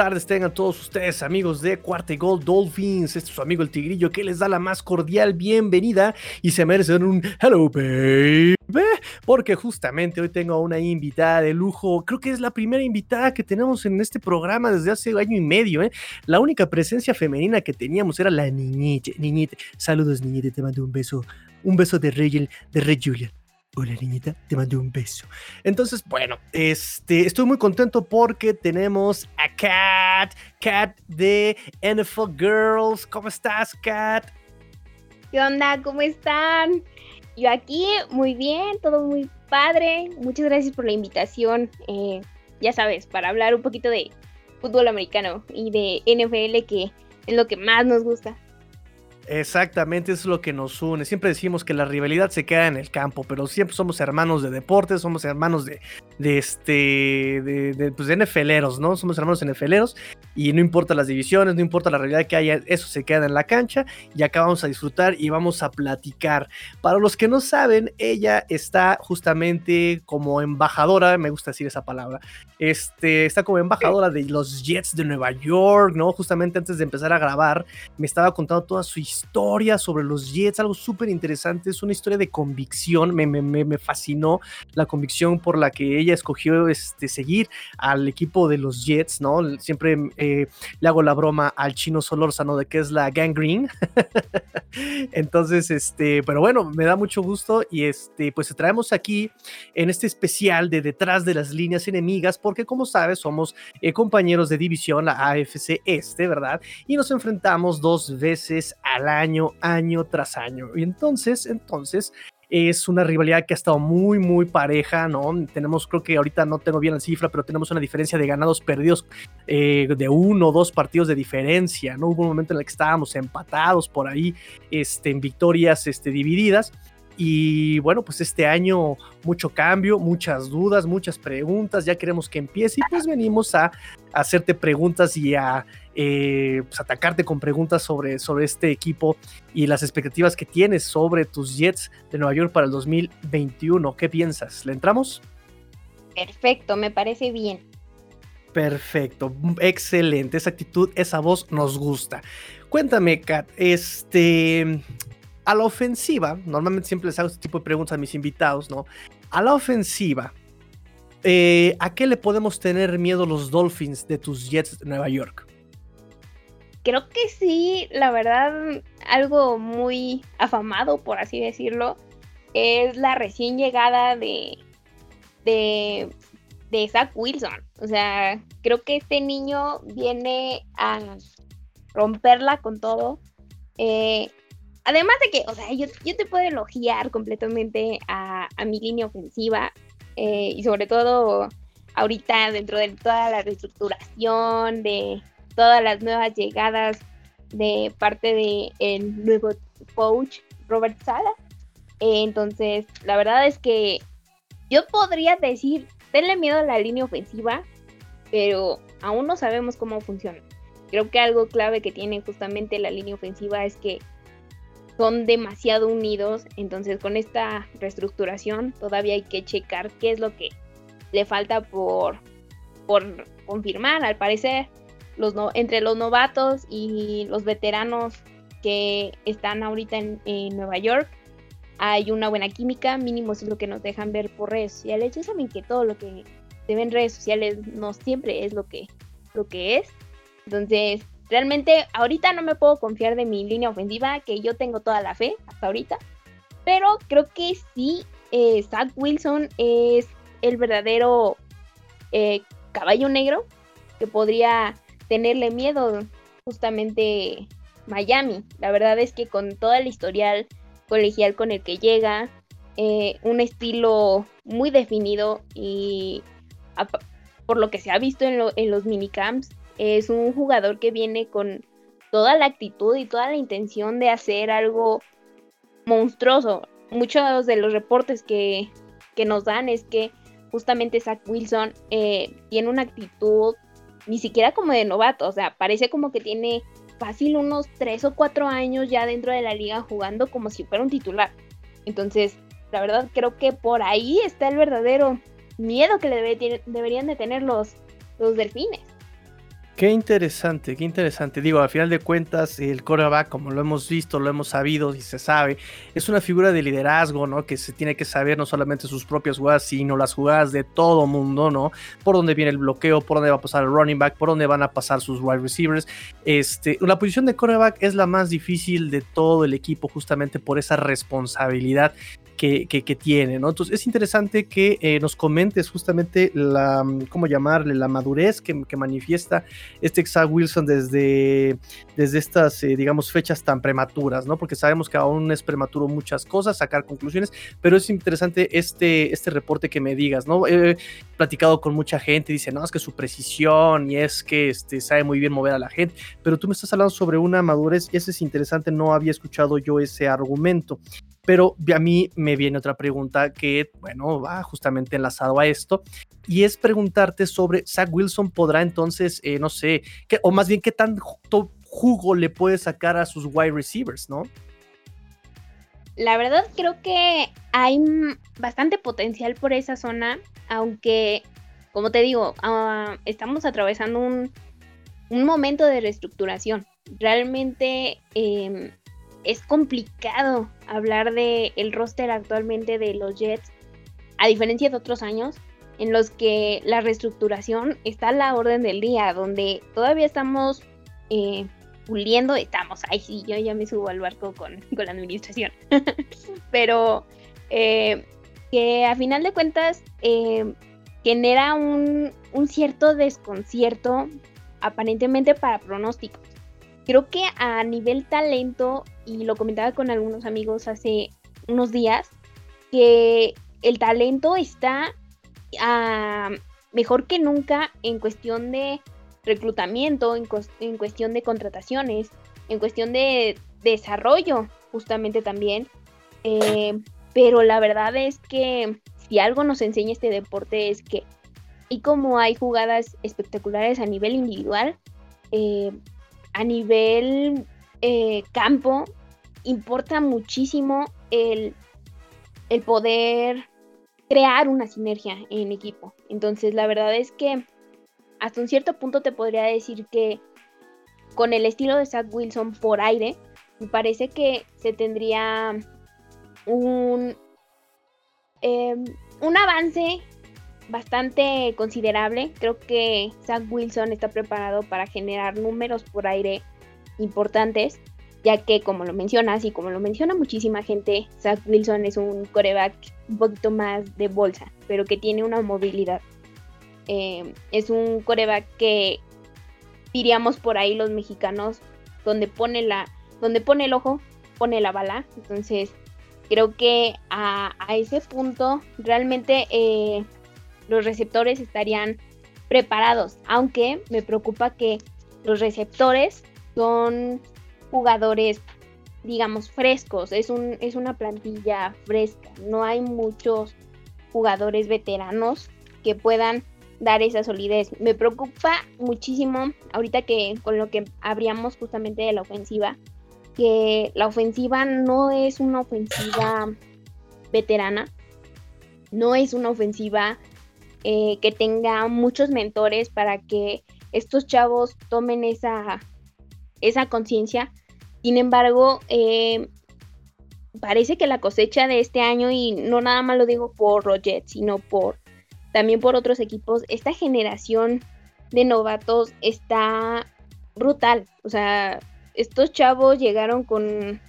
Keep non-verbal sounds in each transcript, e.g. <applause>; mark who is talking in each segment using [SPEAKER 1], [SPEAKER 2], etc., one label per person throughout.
[SPEAKER 1] tardes tengan todos ustedes, amigos de Cuarta y Gold Dolphins. Este es su amigo el Tigrillo que les da la más cordial bienvenida y se merecen un hello, baby. Porque justamente hoy tengo a una invitada de lujo. Creo que es la primera invitada que tenemos en este programa desde hace año y medio. ¿eh? La única presencia femenina que teníamos era la niñite. Niñite, saludos, niñite, te mando un beso. Un beso de Rey, de Rey Julia. Hola niñita, te mando un beso. Entonces, bueno, este, estoy muy contento porque tenemos a Kat, Kat de NFL Girls. ¿Cómo estás, Kat?
[SPEAKER 2] ¿Qué onda? ¿Cómo están? Yo aquí muy bien, todo muy padre. Muchas gracias por la invitación. Eh, ya sabes, para hablar un poquito de fútbol americano y de NFL, que es lo que más nos gusta.
[SPEAKER 1] Exactamente, es lo que nos une. Siempre decimos que la rivalidad se queda en el campo, pero siempre somos hermanos de deportes, somos hermanos de, de este, de, de, pues de NFLeros, ¿no? Somos hermanos NFLeros y no importa las divisiones, no importa la realidad que haya, eso se queda en la cancha y acá vamos a disfrutar y vamos a platicar. Para los que no saben, ella está justamente como embajadora, me gusta decir esa palabra, este, está como embajadora de los Jets de Nueva York, ¿no? Justamente antes de empezar a grabar, me estaba contando toda su historia sobre los Jets, algo súper interesante, es una historia de convicción, me, me, me, fascinó la convicción por la que ella escogió este, seguir al equipo de los Jets, ¿no? Siempre eh, le hago la broma al chino Solórzano de que es la gangrene. <laughs> Entonces, este, pero bueno, me da mucho gusto y este, pues traemos aquí en este especial de detrás de las líneas enemigas, porque como sabes, somos eh, compañeros de división, la AFC Este, ¿verdad? Y nos enfrentamos dos veces al año, año tras año. Y entonces, entonces, es una rivalidad que ha estado muy, muy pareja, ¿no? Tenemos, creo que ahorita no tengo bien la cifra, pero tenemos una diferencia de ganados perdidos eh, de uno o dos partidos de diferencia, ¿no? Hubo un momento en el que estábamos empatados por ahí, este, en victorias este, divididas. Y bueno, pues este año mucho cambio, muchas dudas, muchas preguntas, ya queremos que empiece y pues venimos a, hacerte preguntas y a eh, pues atacarte con preguntas sobre, sobre este equipo y las expectativas que tienes sobre tus Jets de Nueva York para el 2021. ¿Qué piensas? ¿Le entramos?
[SPEAKER 2] Perfecto, me parece bien.
[SPEAKER 1] Perfecto, excelente. Esa actitud, esa voz nos gusta. Cuéntame, Kat, este, a la ofensiva, normalmente siempre les hago este tipo de preguntas a mis invitados, ¿no? A la ofensiva, eh, ¿a qué le podemos tener miedo los Dolphins de tus Jets de Nueva York?
[SPEAKER 2] Creo que sí, la verdad, algo muy afamado, por así decirlo, es la recién llegada de, de, de Zach Wilson. O sea, creo que este niño viene a romperla con todo. Eh, Además de que, o sea, yo, te puedo elogiar completamente a, mi línea ofensiva eh, y sobre todo ahorita dentro de toda la reestructuración, de todas las nuevas llegadas de parte del el nuevo coach Robert Sala. Eh, entonces, la verdad es que yo podría decir, tenle miedo a la línea ofensiva, pero aún no sabemos cómo funciona. Creo que algo clave que tiene justamente la línea ofensiva es que son demasiado unidos, entonces con esta reestructuración todavía hay que checar qué es lo que le falta por, por confirmar, al parecer, los entre los novatos y los veteranos que están ahorita en, Nueva York, hay una buena química, mínimo es lo que nos dejan ver por redes sociales. Ya saben que todo lo que se ve en redes sociales no siempre es lo que, lo que es. Entonces, Realmente ahorita no me puedo confiar de mi línea ofensiva, que yo tengo toda la fe hasta ahorita. Pero creo que sí, eh, Zach Wilson es el verdadero eh, caballo negro que podría tenerle miedo justamente Miami. La verdad es que con todo el historial colegial con el que llega, eh, un estilo muy definido y por lo que se ha visto en, en los minicamps, es un jugador que viene con toda la actitud y toda la intención de hacer algo monstruoso. Muchos de los reportes que, nos dan es que justamente Zach Wilson eh, tiene una actitud ni siquiera como de novato, o sea, parece como que tiene fácil unos 3 o 4 años ya dentro de la liga jugando como si fuera un titular. Entonces, la verdad creo que por ahí está el verdadero miedo que deberían de tener los, los delfines.
[SPEAKER 1] Qué interesante, qué interesante. Digo, al final de cuentas, el coreback, como lo hemos visto, lo hemos sabido y se sabe, es una figura de liderazgo, ¿no? Que se tiene que saber no solamente sus propias jugadas, sino las jugadas de todo mundo, ¿no? Por dónde viene el bloqueo, por dónde va a pasar el running back, por dónde van a pasar sus wide receivers. Este, la posición de coreback es la más difícil de todo el equipo, justamente por esa responsabilidad que, tiene, ¿no? Entonces es interesante que eh, nos comentes justamente la, ¿cómo llamarle? La madurez que, manifiesta este Zach Wilson desde, desde estas, eh, digamos, fechas tan prematuras, ¿no? Porque sabemos que aún es prematuro muchas cosas, sacar conclusiones, pero es interesante este, este reporte que me digas, ¿no? He platicado con mucha gente, dice, no, es que su precisión y es que este, sabe muy bien mover a la gente, pero tú me estás hablando sobre una madurez y eso es interesante, no había escuchado yo ese argumento. Pero a mí me viene otra pregunta que, bueno, va justamente enlazado a esto, y es preguntarte sobre Zach Wilson podrá entonces, eh, no sé, o más bien qué tan jugo le puede sacar a sus wide receivers, ¿no?
[SPEAKER 2] La verdad creo que hay bastante potencial por esa zona, aunque, como te digo, ah, estamos atravesando un, un, momento de reestructuración. Realmente em, es complicado hablar de el roster actualmente de los Jets, a diferencia de otros años en los que la reestructuración está a la orden del día, donde todavía estamos eh, puliendo, estamos, ay sí, yo ya me subo al barco con, la administración, <laughs> pero eh, que a final de cuentas eh, genera un, un cierto desconcierto aparentemente para pronósticos. Creo que a nivel talento y lo comentaba con algunos amigos hace unos días, que el talento está ah, mejor que nunca en cuestión de reclutamiento, en, cuestión de contrataciones, en cuestión de desarrollo, justamente también. Eh, pero la verdad es que si algo nos enseña este deporte es que, y como hay jugadas espectaculares a nivel individual, eh, a nivel eh, campo importa muchísimo el, el poder crear una sinergia en equipo. Entonces, la verdad es que hasta un cierto punto te podría decir que con el estilo de Zach Wilson por aire, me parece que se tendría un, em, un avance bastante considerable. Creo que Zach Wilson está preparado para generar números por aire importantes ya que como lo mencionas y como lo menciona muchísima gente, Zach Wilson es un coreback un poquito más de bolsa, pero que tiene una movilidad. Eh, es un coreback que diríamos por ahí los mexicanos, donde pone la, donde pone el ojo, pone la bala. Entonces, creo que a, ese punto realmente eh, los receptores estarían preparados, aunque me preocupa que los receptores son jugadores, digamos, frescos. Es, un, es una plantilla fresca. No hay muchos jugadores veteranos que puedan dar esa solidez. Me preocupa muchísimo ahorita que con lo que habríamos justamente de la ofensiva, que la ofensiva no es una ofensiva veterana, no es una ofensiva eh, que tenga muchos mentores para que estos chavos tomen esa, esa conciencia sin embargo, eh, parece que la cosecha de este año, y no nada más lo digo por Roget, sino por también por otros equipos, esta generación de novatos está brutal. O sea, estos chavos llegaron con,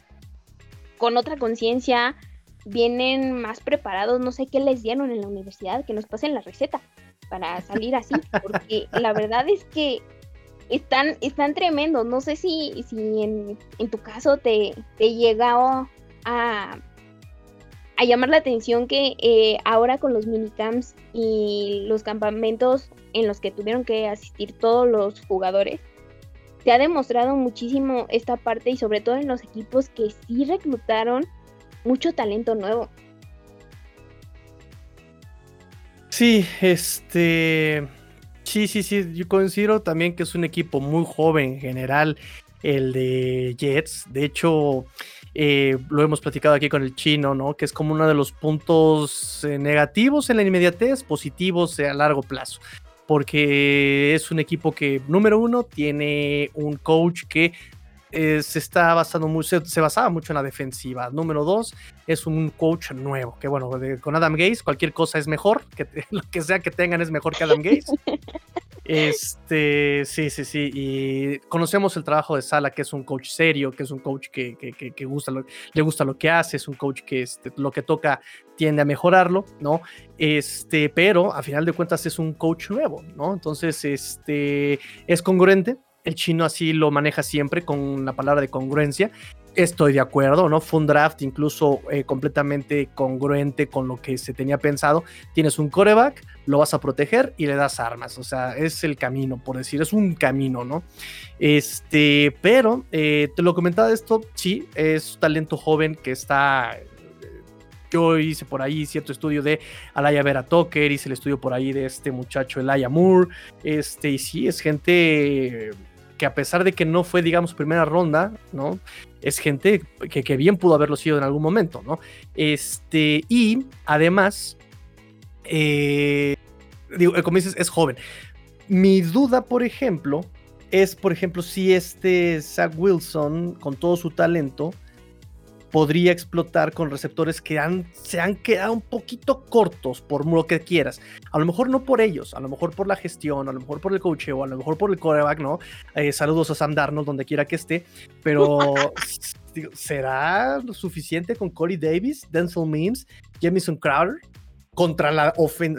[SPEAKER 2] con otra conciencia, vienen más preparados, no sé qué les dieron en la universidad, que nos pasen la receta para <laughs> salir así, porque la verdad es que están, están tremendos. No sé si, si en, tu caso te, te llegó a, a llamar la atención que eh, ahora con los minicamps y los campamentos en los que tuvieron que asistir todos los jugadores, se ha demostrado muchísimo esta parte y sobre todo en los equipos que sí reclutaron mucho talento nuevo.
[SPEAKER 1] Sí, este Sí, sí, sí, yo considero también que es un equipo muy joven en general, el de Jets. De hecho, eh, lo hemos platicado aquí con el chino, ¿no? Que es como uno de los puntos eh, negativos en la inmediatez, positivos a largo plazo porque es un equipo que, número uno, tiene un coach que eh, se está basando mucho, se, basaba mucho en la defensiva. Número dos, es un coach nuevo, que bueno, con Adam Gaze cualquier cosa es mejor, <laughs> que lo que sea que tengan es mejor que Adam Gaze. <laughs> Este, sí, sí, sí. Y conocemos el trabajo de Sala, que es un coach serio, que es un coach que, que, gusta le gusta lo que hace, es un coach que este, lo que toca tiende a mejorarlo, ¿no? Este, pero a final de cuentas es un coach nuevo, ¿no? Entonces, este, es congruente, el chino así lo maneja siempre con la palabra de congruencia. Estoy de acuerdo, ¿no? Fue un draft incluso eh, completamente congruente con lo que se tenía pensado. Tienes un coreback, lo vas a proteger y le das armas. O sea, es el camino, por decir, es un camino, ¿no? Este, pero eh, te lo comentaba esto, sí, es talento joven que está yo hice por ahí cierto estudio de Alaya Vera Tucker, hice el estudio por ahí de este muchacho Elijah Moore, este, y sí, es gente que a pesar de que no fue, digamos, primera ronda, ¿no? Es gente que, bien pudo haberlo sido en algún momento, ¿no? Este, y además, eh, digo, como dices, es joven. Mi duda, por ejemplo, es, por ejemplo, si este Zach Wilson, con todo su talento, podría explotar con receptores que han, se han quedado un poquito cortos por lo que quieras. A lo mejor no por ellos, a lo mejor por la gestión, a lo mejor por el coacheo, a lo mejor por el coreback, ¿no? Eh, saludos a Sam Darnold donde quiera que esté, pero <laughs> ¿será suficiente con Corey Davis, Denzel Mims, Jamison Crowder? Contra la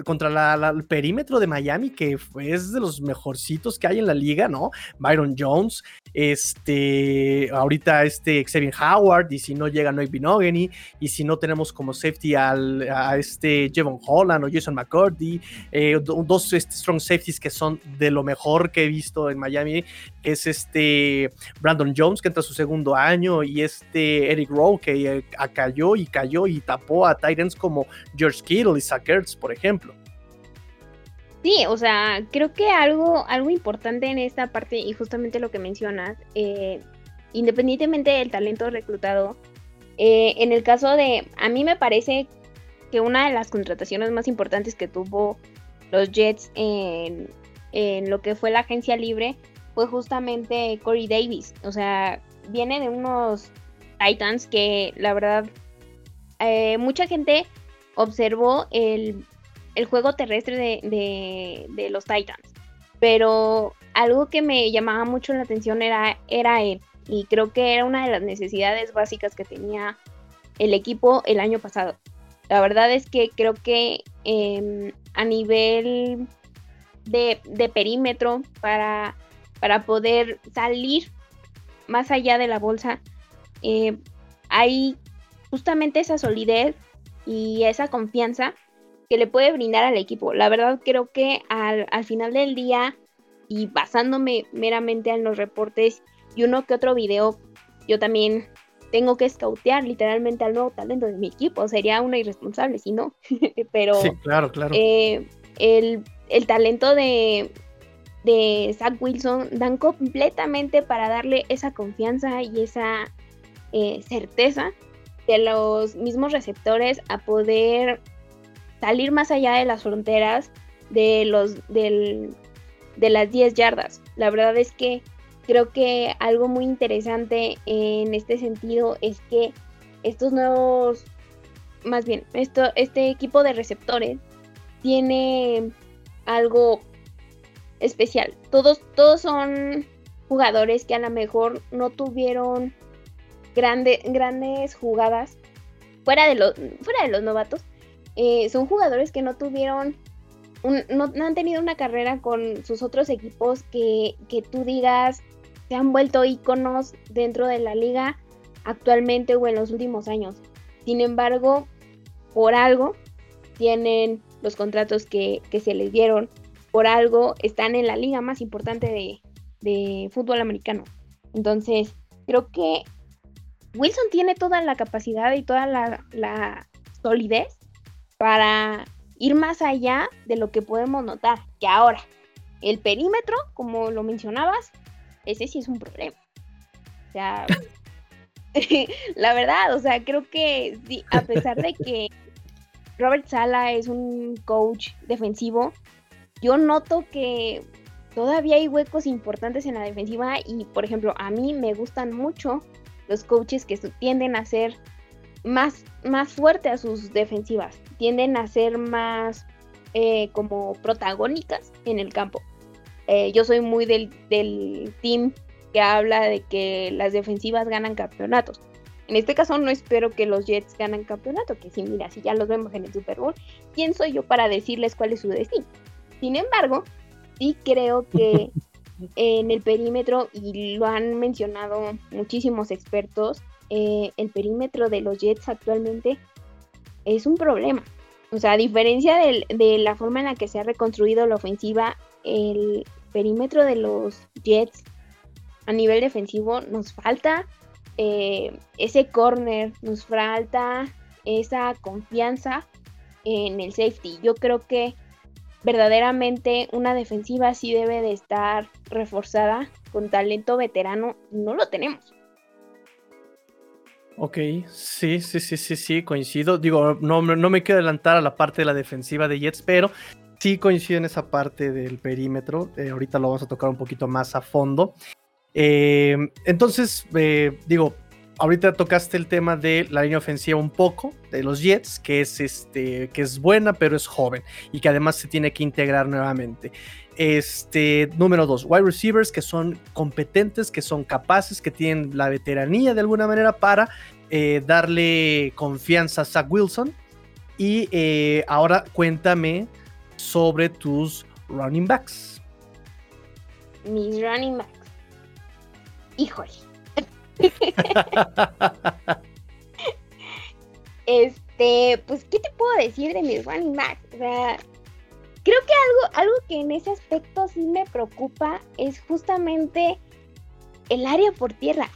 [SPEAKER 1] contra la, el perímetro de Miami, que es de los mejorcitos que hay en la liga, ¿no? Byron Jones, este, ahorita este Xavier Howard, y si no llega Noy Binogany, y si no tenemos como safety al, a este Jevon Holland o Jason McCurdy, eh, dos este, strong safeties que son de lo mejor que he visto en Miami, que es este Brandon Jones, que entra a su segundo año, y este Eric Rowe, que eh, cayó y cayó y tapó a Titans como George Kittle Zach por ejemplo.
[SPEAKER 2] Sí, o sea, creo que algo, algo importante en esta parte, y justamente lo que mencionas, eh, independientemente del talento reclutado, eh, en el caso de, a mí me parece que una de las contrataciones más importantes que tuvo los Jets en, lo que fue la agencia libre fue justamente Corey Davis. O sea, viene de unos Titans que la verdad, eh, mucha gente observó el el juego terrestre de, los Titans. Pero algo que me llamaba mucho la atención era, era él. Y creo que era una de las necesidades básicas que tenía el equipo el año pasado. La verdad es que creo que em, a nivel de, perímetro para, para, poder salir más allá de la bolsa, eh, hay justamente esa solidez y esa confianza que le puede brindar al equipo. La verdad creo que al, final del día y basándome meramente en los reportes y uno que otro video, yo también tengo que escautear literalmente al nuevo talento de mi equipo. Sería una irresponsable si no. <laughs> Pero
[SPEAKER 1] sí, claro, claro.
[SPEAKER 2] Eh, el, talento de, de Zach Wilson dan completamente para darle esa confianza y esa eh, certeza de los mismos receptores a poder salir más allá de las fronteras de, los, de las 10 yardas. La verdad es que creo que algo muy interesante en este sentido es que estos nuevos, más bien, esto, este equipo de receptores tiene algo especial. Todos, todos son jugadores que a lo mejor no tuvieron grandes jugadas fuera de, los, fuera de los novatos, eh, son jugadores que no tuvieron, no, han tenido una carrera con sus otros equipos que, que tú digas se han vuelto íconos dentro de la liga actualmente o en los últimos años. Sin embargo, por algo tienen los contratos que, se les dieron, por algo están en la liga más importante de, de fútbol americano. Entonces, creo que Wilson tiene toda la capacidad y toda la, solidez para ir más allá de lo que podemos notar, que ahora el perímetro, como lo mencionabas, ese sí es un problema. O sea, <laughs> la verdad, o sea, creo que a pesar de que Robert Sala es un coach defensivo, yo noto que todavía hay huecos importantes en la defensiva y, por ejemplo, a mí me gustan mucho los coaches que tienden a ser más, más fuerte a sus defensivas, tienden a ser más eh, como protagónicas en el campo. Eh, yo soy muy del, del team que habla de que las defensivas ganan campeonatos. En este caso no espero que los Jets ganen campeonato, que si mira, si ya los vemos en el Super Bowl, ¿quién soy yo para decirles cuál es su destino? Sin embargo, sí creo que <laughs> en el perímetro, y lo han mencionado muchísimos expertos, eh, el perímetro de los Jets actualmente es un problema. O sea, a diferencia de la forma en la que se ha reconstruido la ofensiva, el perímetro de los Jets a nivel defensivo nos falta eh, ese corner, nos falta esa confianza en el safety. Yo creo que verdaderamente una defensiva sí debe de estar reforzada con talento veterano no lo tenemos.
[SPEAKER 1] Ok, sí, sí, sí, sí, sí, coincido. Digo, no, me quiero adelantar a la parte de la defensiva de Jets, pero sí coincido en esa parte del perímetro. Eh, ahorita lo vamos a tocar un poquito más a fondo. Eh, entonces, eh, digo, ahorita tocaste el tema de la línea ofensiva un poco de los Jets, que es este, que es buena, pero es joven y que además se tiene que integrar nuevamente. Este, número dos, wide receivers que son competentes, que son capaces, que tienen la veteranía de alguna manera para eh, darle confianza a Zach Wilson. Y ahora cuéntame sobre tus running backs.
[SPEAKER 2] Mis running backs híjole. Este, pues, ¿qué te puedo decir de mis running backs? O sea, creo que algo, algo que en ese aspecto sí me preocupa es justamente el área por tierra.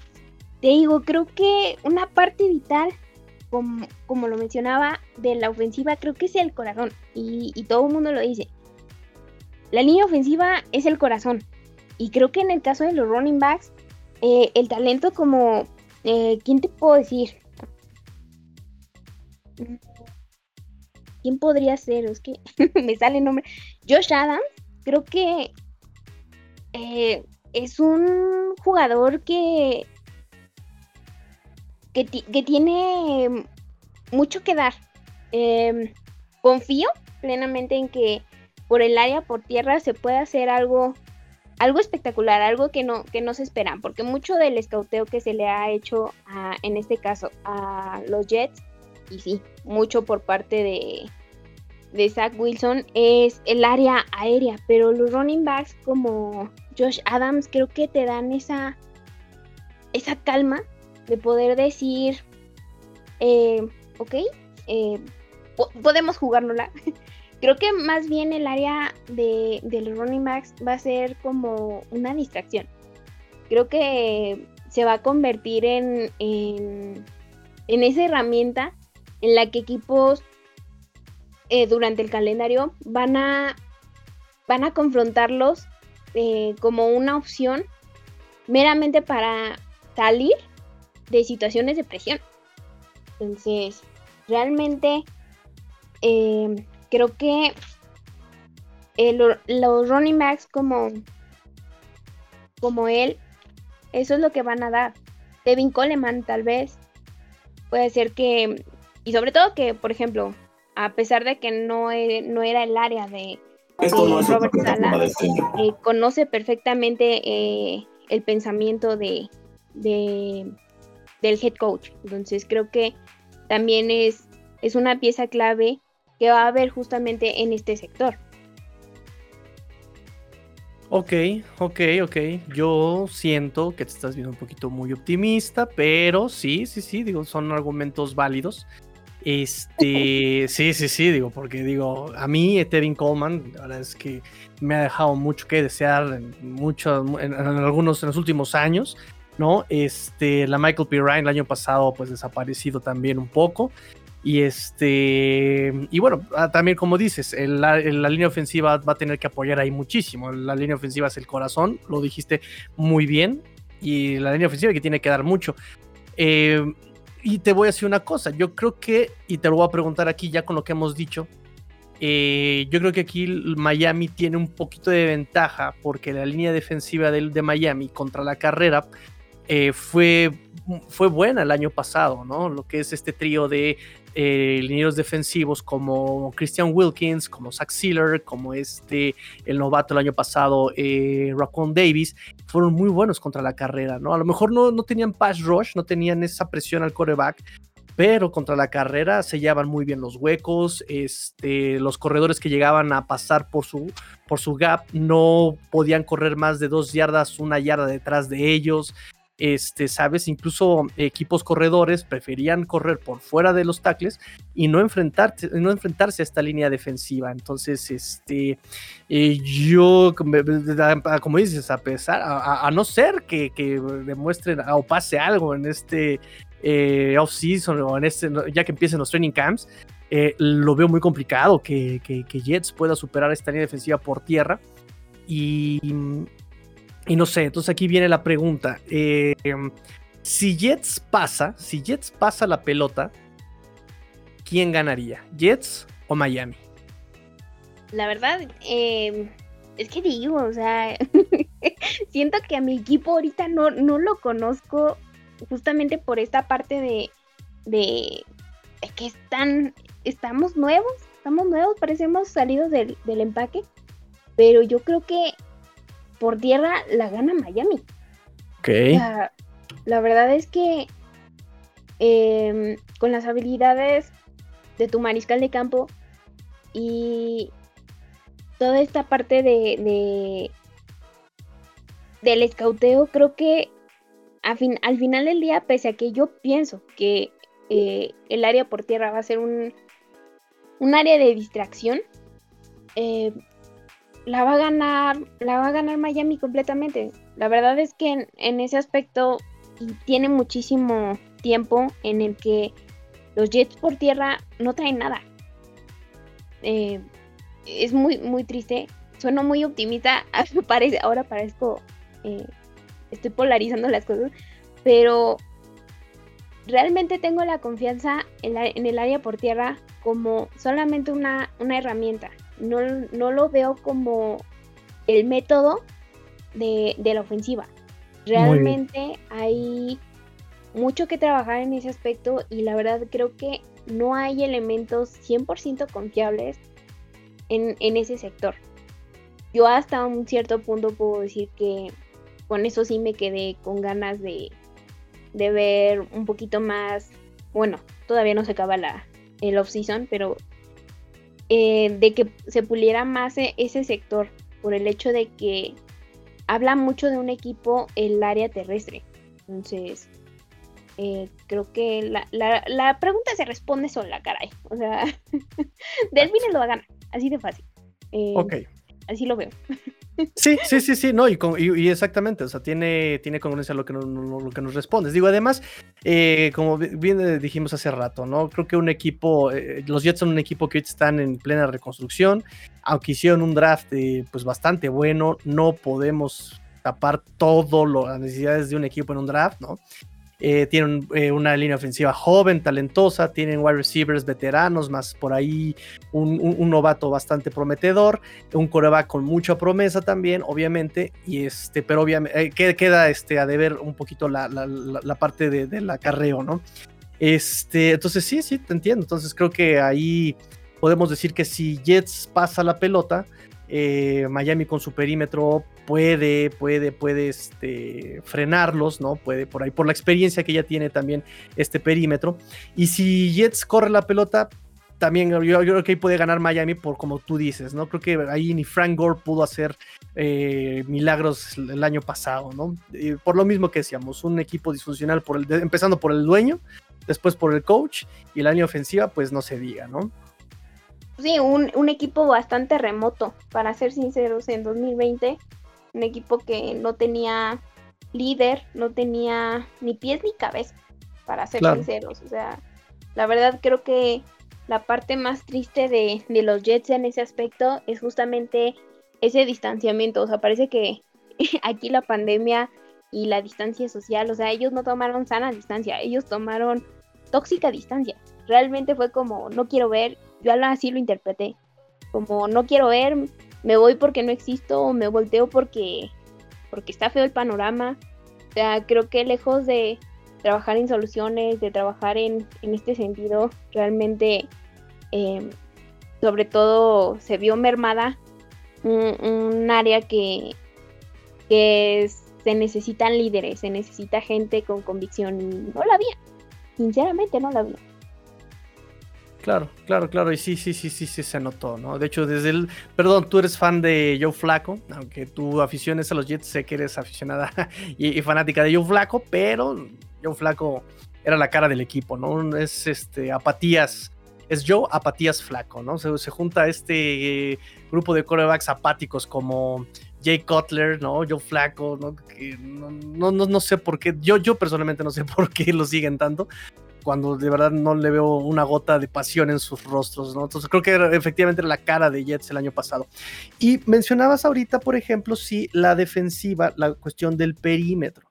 [SPEAKER 2] Te digo, creo que una parte vital, como, como lo mencionaba, de la ofensiva, creo que es el corazón. Y, y todo el mundo lo dice. La línea ofensiva es el corazón. Y creo que en el caso de los running backs, eh, el talento como, eh, ¿quién te puedo decir? ¿Quién podría ser? Es que <laughs> me sale el nombre. Josh Adams, creo que eh, es un jugador que, que, tiene mucho que dar. Em, confío plenamente en que por el área, por tierra, se puede hacer algo algo espectacular, algo que no, que no se esperan, porque mucho del escauteo que se le ha hecho en este caso a los Jets, y sí, mucho por parte de, de Zach Wilson, es el área aérea, pero los running backs como Josh Adams creo que te dan esa, esa calma de poder decir, eh, ok, eh, podemos jugárnosla. <laughs> Creo que más bien el área de, los running backs va a ser como una distracción. Creo que se va a convertir en, en, esa herramienta en la que equipos eh, durante el calendario van a, van a confrontarlos eh, como una opción meramente para salir de situaciones de presión. Entonces, realmente eh, creo que los running backs como, como él, eso es lo que van a dar. Devin Coleman tal vez. Puede ser que, y sobre todo que, por ejemplo, a pesar de que no, e, no era el área de, Robert Sala, eh, conoce perfectamente eh, el pensamiento de, de, del head coach. Entonces creo que también es, es una pieza clave que va a haber justamente en este sector.
[SPEAKER 1] Ok, ok, ok. Yo siento que te estás viendo un poquito muy optimista, pero sí, sí, sí, digo, son argumentos válidos. Este, <laughs> sí, sí, sí, digo, porque digo, a mí, Tevin Coleman, la verdad es que me ha dejado mucho que desear en, mucho, en, algunos, en los últimos años, ¿no? Este, la Michael P. Ryan el año pasado, pues desaparecido también un poco. Y este y bueno, ah, también como dices, la, línea ofensiva va a tener que apoyar ahí muchísimo. La línea ofensiva es el corazón, lo dijiste muy bien. Y la línea ofensiva que tiene que dar mucho. Eh, y te voy a decir una cosa, yo creo que, y te lo voy a preguntar aquí ya con lo que hemos dicho, Eh, yo creo que aquí Miami tiene un poquito de ventaja porque la línea defensiva de, de Miami contra la carrera eh, fue, fue buena el año pasado, ¿no? Lo que es este trío de eh, linieros defensivos como Christian Wilkins, como Zach Sealer, como este, el novato el año pasado, eh, Davis, fueron muy buenos contra la carrera, ¿no? A lo mejor no, no tenían pass rush, no tenían esa presión al coreback, pero contra la carrera sellaban muy bien los huecos, este, los corredores que llegaban a pasar por su, por su gap no podían correr más de dos yardas, una yarda detrás de ellos, este, sabes, incluso equipos corredores preferían correr por fuera de los tackles y no, enfrentarse, no enfrentarse a esta línea defensiva. Entonces, este, eh, yo, como dices, a pesar, a, no ser que, demuestren o pase algo en este eh, off-season o en este, ya que empiecen los training camps, eh, lo veo muy complicado que, que Jets pueda superar esta línea defensiva por tierra. Y, y no sé, entonces aquí viene la pregunta. Eh, si Jets pasa, si Jets pasa la pelota, ¿quién ganaría? ¿Jets o Miami?
[SPEAKER 2] La verdad, em, es que digo, o sea, <laughs> siento que a mi equipo ahorita no, no lo conozco justamente por esta parte de, de, que están, estamos nuevos, estamos nuevos, parecemos salidos del, del empaque, pero yo creo que por tierra la gana Miami.
[SPEAKER 1] Ok.
[SPEAKER 2] La, verdad es que em, con las habilidades de tu mariscal de campo y toda esta parte de, del escauteo, creo que al final del día, pese a que yo pienso que eh, el área por tierra va a ser un, un área de distracción, eh, la va a ganar, la va a ganar Miami completamente. La verdad es que en, ese aspecto tiene muchísimo tiempo en el que los Jets por tierra no traen nada. Eh, es muy, muy triste. Sueno muy optimista. <laughs> Ahora parezco. Eh, estoy polarizando las cosas. Pero realmente tengo la confianza en, en el área por tierra como solamente una, una herramienta no, lo veo como el método de, la ofensiva. Realmente hay mucho que trabajar en ese aspecto y la verdad creo que no hay elementos 100% confiables en, ese sector. Yo hasta un cierto punto puedo decir que con eso sí me quedé con ganas de, de ver un poquito más, bueno, todavía no se acaba la, el off-season, pero eh, de que se puliera más e, ese sector por el hecho de que habla mucho de un equipo el área terrestre. Entonces, eh, creo que la, la, pregunta se responde sola, caray. O sea, <laughs> Delfines lo va a ganar, así de fácil.
[SPEAKER 1] Eh, ok.
[SPEAKER 2] Así lo veo. <laughs>
[SPEAKER 1] Sí, sí, sí, sí, no, y, exactamente, o sea, tiene, tiene congruencia lo que, lo que nos respondes. Digo, además, eh, como bien dijimos hace rato, ¿no? Creo que un equipo, eh, los Jets son un equipo que están en plena reconstrucción, aunque hicieron un draft eh, pues bastante bueno, no podemos tapar todas las necesidades de un equipo en un draft, ¿no? Eh, tienen eh, una línea ofensiva joven, talentosa, tienen wide receivers veteranos, más por ahí un, novato bastante prometedor, un coreback con mucha promesa también, obviamente, y este, pero obviamente eh, queda este, a deber un poquito la, parte de, del acarreo, ¿no? Este, entonces sí, sí, te entiendo. Entonces creo que ahí podemos decir que si Jets pasa la pelota, eh, Miami con su perímetro puede, puede, puede este, frenarlos, ¿no? Puede por ahí, por la experiencia que ya tiene también este perímetro. Y si Jets corre la pelota, también yo, creo que ahí puede ganar Miami por como tú dices, ¿no? Creo que ahí ni Frank Gore pudo hacer eh, milagros el año pasado, ¿no? por lo mismo que decíamos, un equipo disfuncional por el, empezando por el dueño, después por el coach y la línea ofensiva, pues no se diga, ¿no?
[SPEAKER 2] sí, un, equipo bastante remoto, para ser sinceros, en 2020. Un equipo que no tenía líder, no tenía ni pies ni cabeza, para ser sinceros. O sea, la verdad creo que la parte más triste de, de, los Jets en ese aspecto es justamente ese distanciamiento. O sea, parece que <laughs> aquí la pandemia y la distancia social, o sea, ellos no tomaron sana distancia, ellos tomaron tóxica distancia. Realmente fue como, no quiero ver yo así lo interpreté. como no quiero ver, me voy porque no existo o me volteo porque, porque está feo el panorama. O sea, creo que lejos de trabajar en soluciones, de trabajar en, este sentido, realmente, em, sobre todo, se vio mermada un, área que, que se necesitan líderes, se necesita gente con convicción y no la había. Sinceramente no la había.
[SPEAKER 1] Claro, claro, claro, y sí, sí, sí, sí, sí se notó, ¿no? De hecho, desde el, perdón, tú eres fan de Joe Flaco, aunque tu afición es a los Jets, sé que eres aficionada <laughs> y, fanática de Joe Flaco, pero Joe Flaco era la cara del equipo, ¿no? Es este, apatías, es Joe apatías Flaco, ¿no? Se, junta este eh, grupo de corebacks apáticos como Jay Cutler, ¿no? Joe Flaco, ¿no? no, no, no, sé por qué, yo, yo personalmente no sé <laughs> por qué lo siguen tanto, cuando de verdad no le veo una gota de pasión en sus rostros, ¿no? Entonces creo que era efectivamente la cara de Jets el año pasado. Y mencionabas ahorita, por ejemplo, sí, la defensiva, la cuestión del perímetro.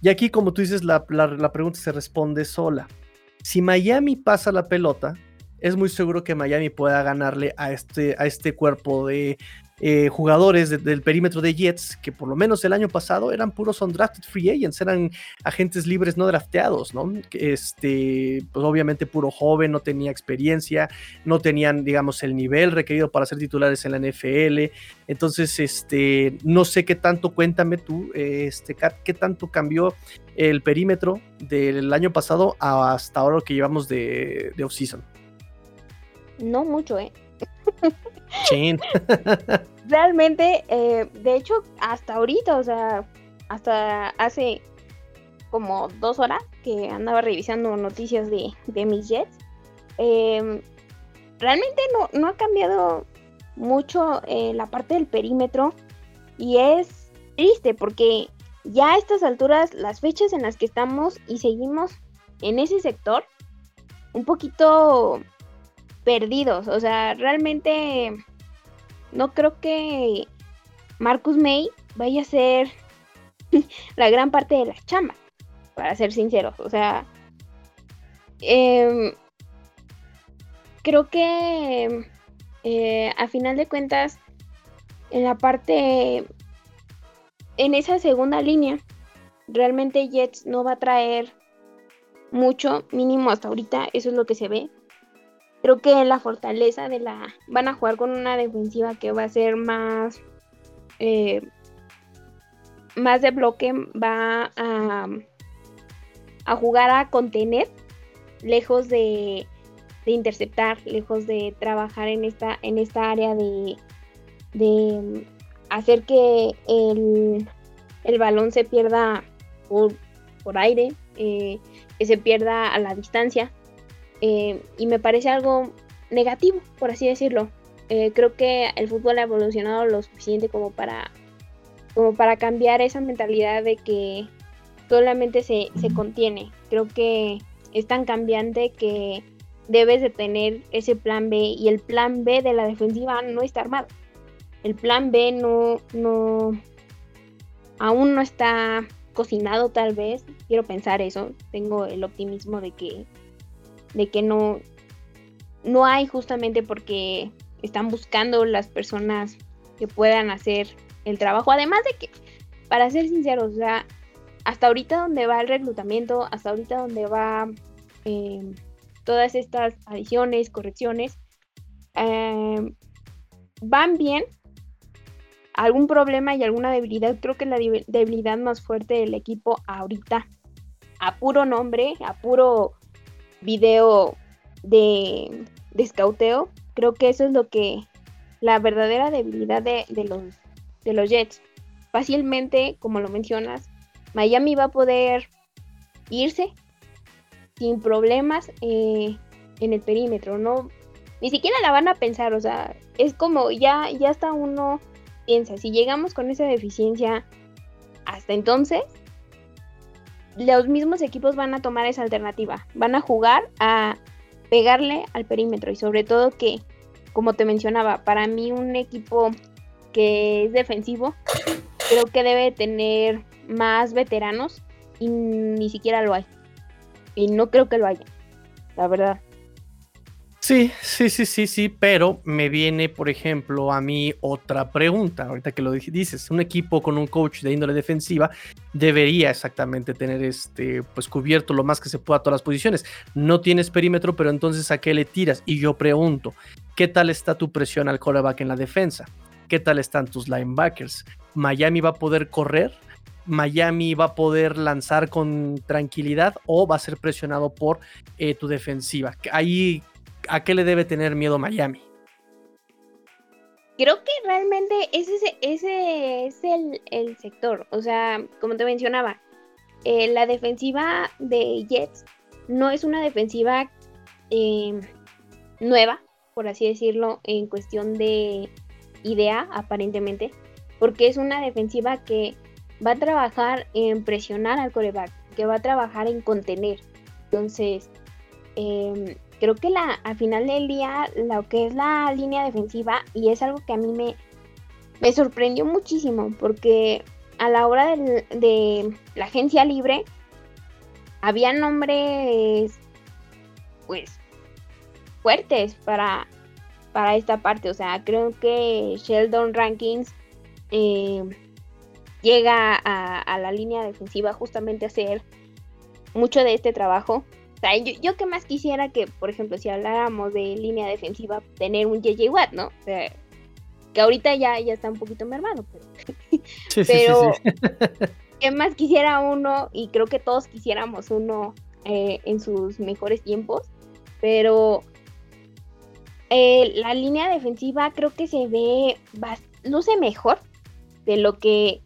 [SPEAKER 1] Y aquí, como tú dices, la, la pregunta se responde sola. Si Miami pasa la pelota, es muy seguro que Miami pueda ganarle a este, a este cuerpo de eh, jugadores del perímetro de Jets, que por lo menos el año pasado eran puros undrafted free agents, eran agentes libres no drafteados, ¿no? Este, pues obviamente puro joven, no tenía experiencia, no tenían, digamos, el nivel requerido para ser titulares en la NFL. Entonces, este, no sé qué tanto, cuéntame tú, este, qué tanto cambió el perímetro del año pasado hasta ahora que llevamos de, de off-season.
[SPEAKER 2] No mucho, ¿eh? <laughs> <laughs> Realmente, eh, de hecho, hasta ahorita, o sea, hasta hace como dos horas que andaba revisando noticias de, mis Jets, em, realmente no, no, ha cambiado mucho eh, la parte del perímetro y es triste porque ya a estas alturas, las fechas en las que estamos y seguimos en ese sector, un poquito perdidos. O sea, realmente no creo que Marcus May vaya a ser <laughs> la gran parte de la chamba, para ser sinceros. O sea, em, creo que eh, a final de cuentas, en la parte, en esa segunda línea, realmente Jets no va a traer mucho, mínimo hasta ahorita, eso es lo que se ve creo que la fortaleza de la... Van a jugar con una defensiva que va a ser más... Eh, más de bloque, va a, a jugar a contener, lejos de, de, interceptar, lejos de trabajar en esta, en esta área de, de hacer que el, el balón se pierda por, por aire, eh, que se pierda a la distancia. Eh, y me parece algo negativo, por así decirlo. Eh, creo que el fútbol ha evolucionado lo suficiente como para, como para cambiar esa mentalidad de que solamente se, se contiene. Creo que es tan cambiante que debes de tener ese plan B y el plan B de la defensiva no está armado. El plan B no, no, aún no está cocinado tal vez. Quiero pensar eso. Tengo el optimismo de que de que no, no hay justamente porque están buscando las personas que puedan hacer el trabajo. Además de que, para ser sinceros, hasta ahorita donde va el reclutamiento, hasta ahorita donde va em, todas estas adiciones, correcciones, em, van bien. Algún problema y alguna debilidad, creo que la debilidad más fuerte del equipo ahorita, a puro nombre, a puro video de, de scouteo, creo que eso es lo que la verdadera debilidad de, los, de los Jets. Fácilmente, como lo mencionas, Miami va a poder irse sin problemas eh, en el perímetro, no ni siquiera la van a pensar, o sea, es como ya ya hasta uno piensa, si llegamos con esa deficiencia hasta entonces los mismos equipos van a tomar esa alternativa. Van a jugar a pegarle al perímetro y sobre todo que, como te mencionaba, para mí un equipo que es defensivo, creo que debe tener más veteranos y ni siquiera lo hay. Y no creo que lo haya, la verdad.
[SPEAKER 1] Sí, sí, sí, sí, sí, pero me viene, por ejemplo, a mí otra pregunta, ahorita que lo dices, un equipo con un coach de índole defensiva debería exactamente tener este, pues cubierto lo más que se pueda todas las posiciones. No tienes perímetro, pero entonces ¿a qué le tiras? Y yo pregunto, ¿qué tal está tu presión al quarterback en la defensa? ¿Qué tal están tus linebackers? ¿Miami va a poder correr? Miami va a poder lanzar con tranquilidad o va a ser presionado por eh, tu defensiva. Ahí ¿a qué le debe tener miedo Miami?
[SPEAKER 2] Creo que realmente ese, es el, sector. O sea, como te mencionaba, eh, la defensiva de Jets no es una defensiva em, nueva, por así decirlo, en cuestión de idea, aparentemente, porque es una defensiva que va a trabajar en presionar al coreback, que va a trabajar en contener. Entonces, eh, creo que la, al final del día, lo que es la línea defensiva, y es algo que a mí me, me sorprendió muchísimo, porque a la hora de la agencia libre, había nombres, pues, fuertes para, para esta parte. O sea, creo que Sheldon Rankins eh, llega a, a, la línea defensiva justamente a hacer mucho de este trabajo sea, yo, yo que más quisiera que, por ejemplo, si habláramos de línea defensiva, tener un JJ Watt, ¿no? O sea, que ahorita ya, ya está un poquito mermado, pero, <laughs> sí, pero sí, <laughs> que más quisiera uno, y creo que todos quisiéramos uno eh, en sus mejores tiempos, pero eh, la línea defensiva creo que se ve, luce mejor de lo que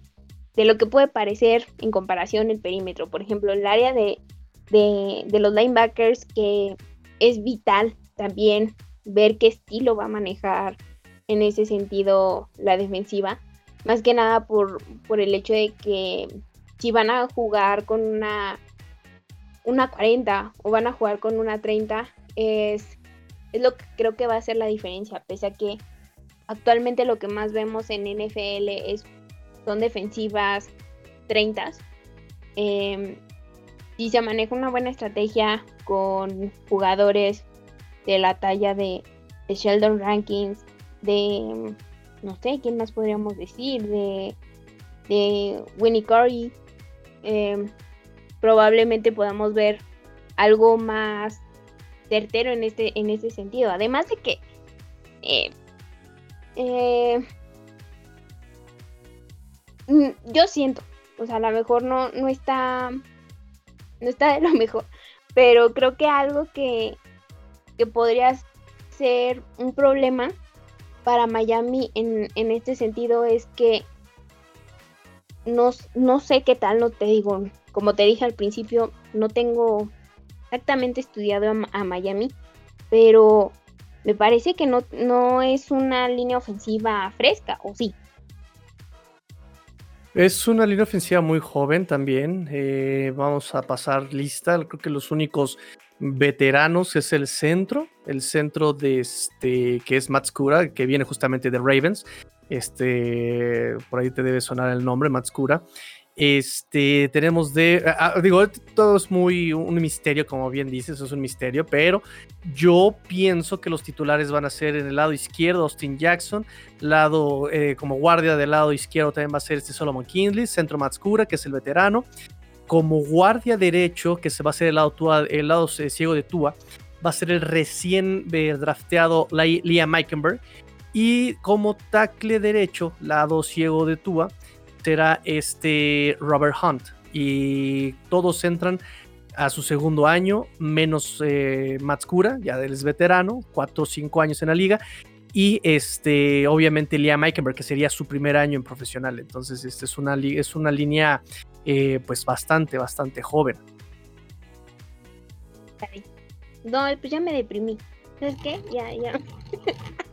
[SPEAKER 2] de lo que puede parecer en comparación el perímetro. Por ejemplo, el área de, de, los linebackers que es vital también ver qué estilo va a manejar en ese sentido la defensiva. Más que nada por, por el hecho de que si van a jugar con una, una 40 o van a jugar con una 30, es, es lo que creo que va a ser la diferencia. Pese a que actualmente lo que más vemos en NFL es, son defensivas 30. Eh, si se maneja una buena estrategia con jugadores de la talla de, Sheldon Rankins, de no sé quién más podríamos decir, de, de Winnie Curry, em, probablemente podamos ver algo más certero en este, en ese sentido. Además de que eh, eh, mm, yo siento, o sea, a lo mejor no, no está no está de lo mejor. Pero creo que algo que, que podría ser un problema para Miami en, este sentido es que no, no, sé qué tal, no te digo, como te dije al principio, no tengo exactamente estudiado a, a Miami, pero me parece que no, no es una línea ofensiva fresca, ¿o sí?
[SPEAKER 1] Es una línea ofensiva muy joven también. Eh, vamos a pasar lista. Creo que los únicos veteranos es el centro, el centro de este que es Matskura, que viene justamente de Ravens. Este, por ahí te debe sonar el nombre, Matskura. Este, tenemos de, ah, ah, digo, todo es muy un misterio, como bien dices, es un misterio, pero yo pienso que los titulares van a ser en el lado izquierdo Austin Jackson, lado eh, como guardia del lado izquierdo también va a ser este Solomon Kingsley, centro Matskura, que es el veterano, como guardia derecho, que se va a ser el lado, el lado eh, ciego de Tua, va a ser el recién eh, drafteado Liam Meikenberg, y como tackle derecho, lado ciego de Tua, será este Robert Hunt. Y todos entran a su segundo año, menos eh, ya él es veterano, 4 o 5 años en la liga. Y este, obviamente Liam Eikenberg, que sería su primer año en profesional. Entonces, este es una, es una línea eh, pues bastante, bastante joven.
[SPEAKER 2] No, pues ya me deprimí. ¿Sabes qué? Ya, ya. <laughs>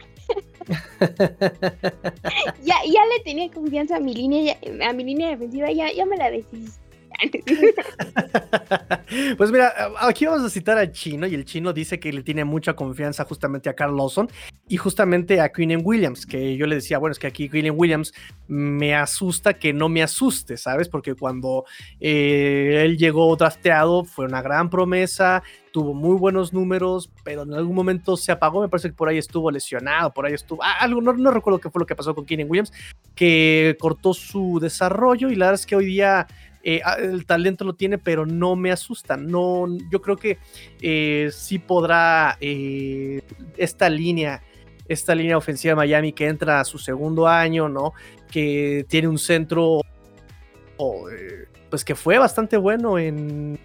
[SPEAKER 2] <laughs> ya, ya le tenía confianza a mi línea, a mi línea defensiva, ya, ya me la decís. <laughs>
[SPEAKER 1] pues mira, aquí vamos a citar al chino y el chino dice que le tiene mucha confianza justamente a Carl Lawson y justamente a Queen Williams, que yo le decía, bueno, es que aquí Queen Williams me asusta que no me asuste, ¿sabes? Porque cuando eh, él llegó drafteado fue una gran promesa, tuvo muy buenos números, pero en algún momento se apagó, me parece que por ahí estuvo lesionado, por ahí estuvo, ah, algo, no, recuerdo qué fue lo que pasó con Keenan Williams, que cortó su desarrollo y la verdad es que hoy día eh, ah, el talento lo tiene, pero no me asusta. No, yo creo que eh, sí podrá eh, esta línea, esta línea ofensiva de Miami que entra a su segundo año, ¿no? Que tiene un centro, pues que fue bastante bueno en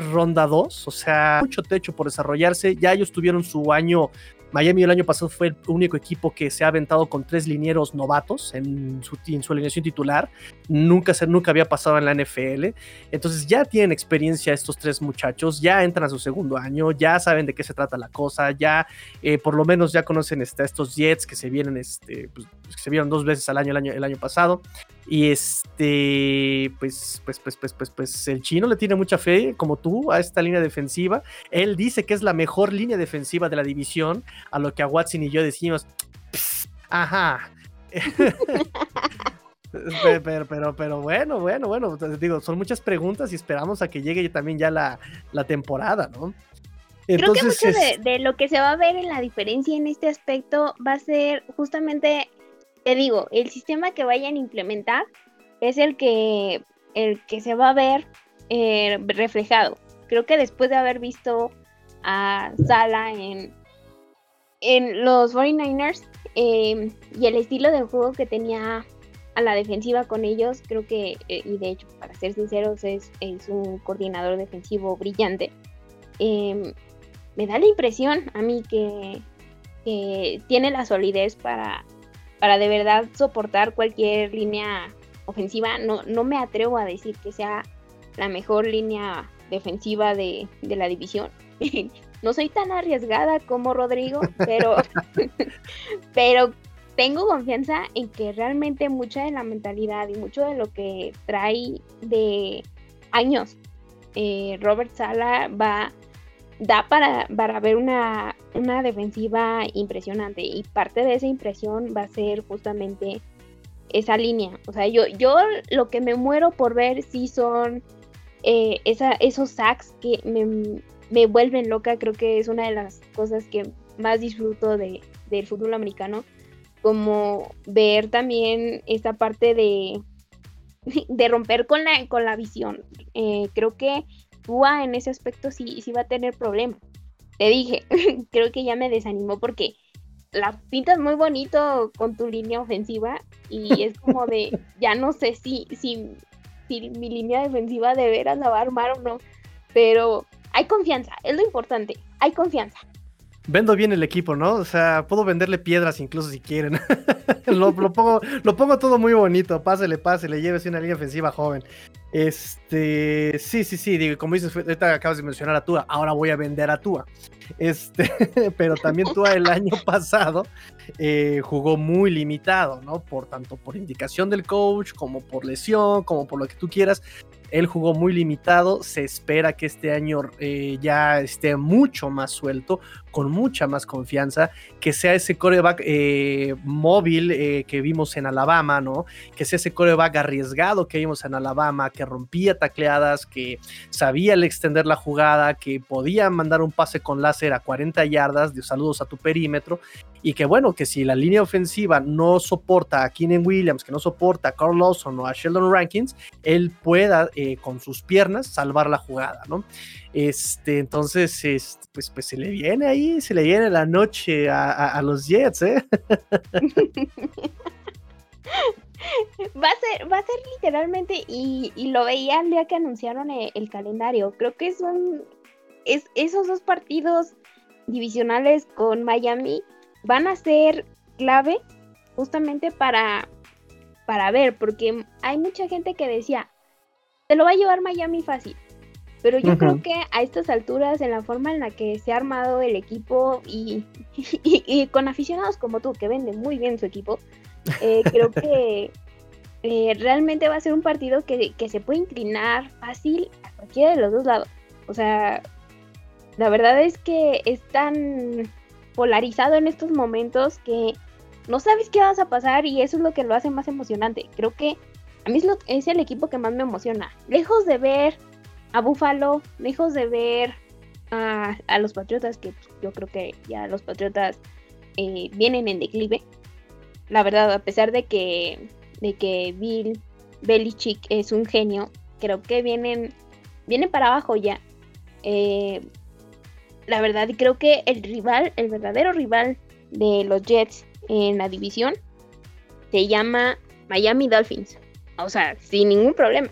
[SPEAKER 1] ronda 2, o sea, mucho techo por desarrollarse. Ya ellos tuvieron su año Miami el año pasado fue el único equipo que se ha aventado con tres linieros novatos en su, en su alineación titular. Nunca, se, nunca había pasado en la NFL. Entonces ya tienen experiencia estos tres muchachos, ya entran a su segundo año, ya saben de qué se trata la cosa, ya eh, por lo menos ya conocen este, estos Jets que se vienen, este, pues, que se vieron dos veces al año el año, el año pasado. Y este, pues, pues, pues, pues, pues, pues, el chino le tiene mucha fe, como tú, a esta línea defensiva. Él dice que es la mejor línea defensiva de la división, a lo que a Watson y yo decimos, ajá. <laughs> pero, pero, pero, bueno, bueno, bueno, digo, son muchas preguntas y esperamos a que llegue también ya la, la temporada, ¿no?
[SPEAKER 2] Entonces, Creo que mucho de, de, lo que se va a ver en la diferencia en este aspecto va a ser justamente te digo, el sistema que vayan a implementar es el que, el que se va a ver eh, reflejado. Creo que después de haber visto a Sala en, en los 49ers em, y el estilo de juego que tenía a la defensiva con ellos, creo que, eh, y de hecho, para ser sinceros, es, es un coordinador defensivo brillante. Em, me da la impresión a mí que, que tiene la solidez para para de verdad soportar cualquier línea ofensiva. No, no me atrevo a decir que sea la mejor línea defensiva de, la división. <laughs> no soy tan arriesgada como Rodrigo, pero, <laughs> pero tengo confianza en que realmente mucha de la mentalidad y mucho de lo que trae de años eh, Robert Sala va da para, para ver una, una defensiva impresionante y parte de esa impresión va a ser justamente esa línea. O sea, yo, yo lo que me muero por ver sí son eh, esa, esos sacks que me, me, vuelven loca. Creo que es una de las cosas que más disfruto de, del fútbol americano. Como ver también esta parte de, <laughs> de romper con la, con la visión. Eh, creo que Tua en ese aspecto sí, sí va a tener problemas. Te dije, <laughs> creo que ya me desanimó porque la pintas muy bonito con tu línea ofensiva y <laughs> es como de, ya no sé si, si, si mi línea defensiva de veras la va a armar o no, pero hay confianza, es lo importante, hay confianza.
[SPEAKER 1] Vendo bien el equipo, ¿no? O sea, puedo venderle piedras incluso si quieren. <laughs> lo, pongo, lo pongo todo muy bonito, pásele, pásele, llévese una línea ofensiva joven. Este, sí, sí, sí, como dices, ahorita acabas de mencionar a Tua, ahora voy a vender a Tua. Este, <laughs> pero también Tua el año <laughs> pasado eh, jugó muy limitado, ¿no? Por tanto por indicación del coach, como por lesión, como por lo que tú quieras. Él jugó muy limitado, se espera que este año eh, ya esté mucho más suelto, con mucha más confianza, que sea ese coreback eh, móvil eh, que vimos en Alabama, ¿no? Que sea ese coreback arriesgado que vimos en Alabama, que rompía tacleadas, que sabía extender la jugada, que podía mandar un pase con láser a 40 yardas de saludos a tu perímetro y que bueno, que si la línea ofensiva no soporta a Keenan Williams, que no soporta a Carl Lawson o a Sheldon Rankins, él pueda eh, con sus piernas salvar la jugada, ¿no? Este, entonces, este, pues, pues se le viene ahí, se le viene la noche a, los Jets, ¿eh? <laughs>
[SPEAKER 2] Va a ser, va a ser literalmente, y, lo veía el día que anunciaron el, el calendario. Creo que son es, esos dos partidos divisionales con Miami van a ser clave justamente para, para ver, porque hay mucha gente que decía, se lo va a llevar Miami fácil. Pero yo creo que a estas alturas, en la forma en la que se ha armado el equipo y, <laughs> y, con aficionados como tú, que venden muy bien su equipo, eh, creo que eh, realmente va a ser un partido que, que, se puede inclinar fácil a cualquiera de los dos lados. O sea, la verdad es que es tan polarizado en estos momentos que no sabes qué vas a pasar y eso es lo que lo hace más emocionante. Creo que a mí es, es el equipo que más me emociona. Lejos de ver a Buffalo, lejos de ver a, los Patriotas, que pues, yo creo que ya los Patriotas eh, vienen en declive. La verdad, a pesar de que, de que Bill Belichick es un genio, creo que vienen, vienen para abajo ya. Eh, la verdad, creo que el rival, el verdadero rival de los Jets en la división se llama Miami Dolphins. O sea, sin ningún problema.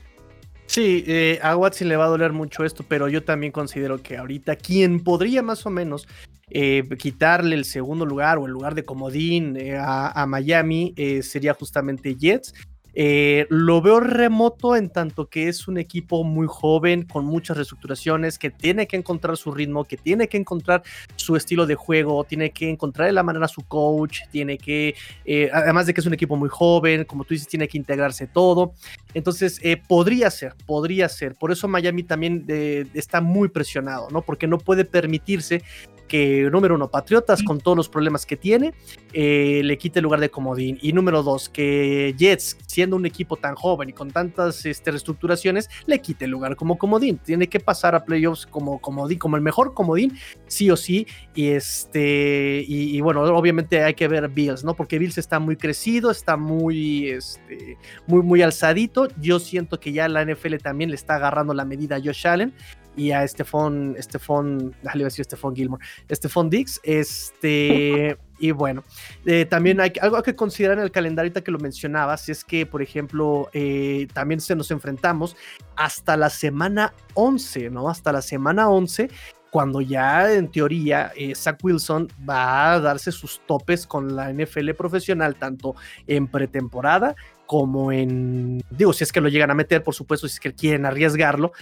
[SPEAKER 1] Sí, eh, a Watson le va a doler mucho esto, pero yo también considero que ahorita quien podría más o menos eh, quitarle el segundo lugar o el lugar de comodín eh, a, Miami sería justamente Jets. Eh, lo veo remoto en tanto que es un equipo muy joven, con muchas reestructuraciones, que tiene que encontrar su ritmo, que tiene que encontrar su estilo de juego, tiene que encontrar de la manera su coach, tiene que, eh, además de que es un equipo muy joven, como tú dices, tiene que integrarse todo. Entonces, eh, podría ser, podría ser. Por eso Miami también está muy presionado, ¿no? Porque no puede permitirse que, número uno, Patriotas, con todos los problemas que tiene, eh, le quite el lugar de comodín. Y número dos, que Jets, siendo un equipo tan joven y con tantas este, reestructuraciones, le quite el lugar como comodín. Tiene que pasar a playoffs como comodín, como el mejor comodín, sí o sí. Y este, y, bueno, obviamente hay que ver Bills, ¿no? Porque Bills está muy crecido, está muy, este, muy, muy alzadito. Yo siento que ya la NFL también le está agarrando la medida a Josh Allen y a Stephon, Stephon, déjale decir Stephon Gilmore, Stephon Dix, este, <laughs> y bueno, eh, también hay algo que considerar en el calendario que lo mencionabas, es que, por ejemplo, eh, también se nos enfrentamos hasta la semana 11, ¿no? Hasta la semana 11 cuando ya en teoría eh, Zach Wilson va a darse sus topes con la NFL profesional, tanto en pretemporada como en, digo, si es que lo llegan a meter, por supuesto, si es que quieren arriesgarlo,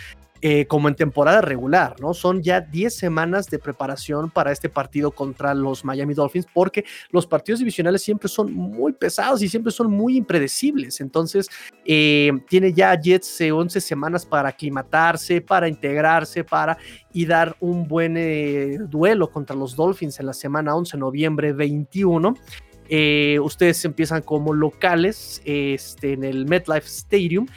[SPEAKER 1] eh, como en temporada regular, ¿no? Son ya 10 semanas de preparación para este partido contra los Miami Dolphins, porque los partidos divisionales siempre son muy pesados y siempre son muy impredecibles. Entonces, eh, tiene ya Jets 11 semanas para aclimatarse, para integrarse, para y dar un buen eh, duelo contra los Dolphins en la semana 11, noviembre 21. ustedes empiezan como locales este, en el MetLife Stadium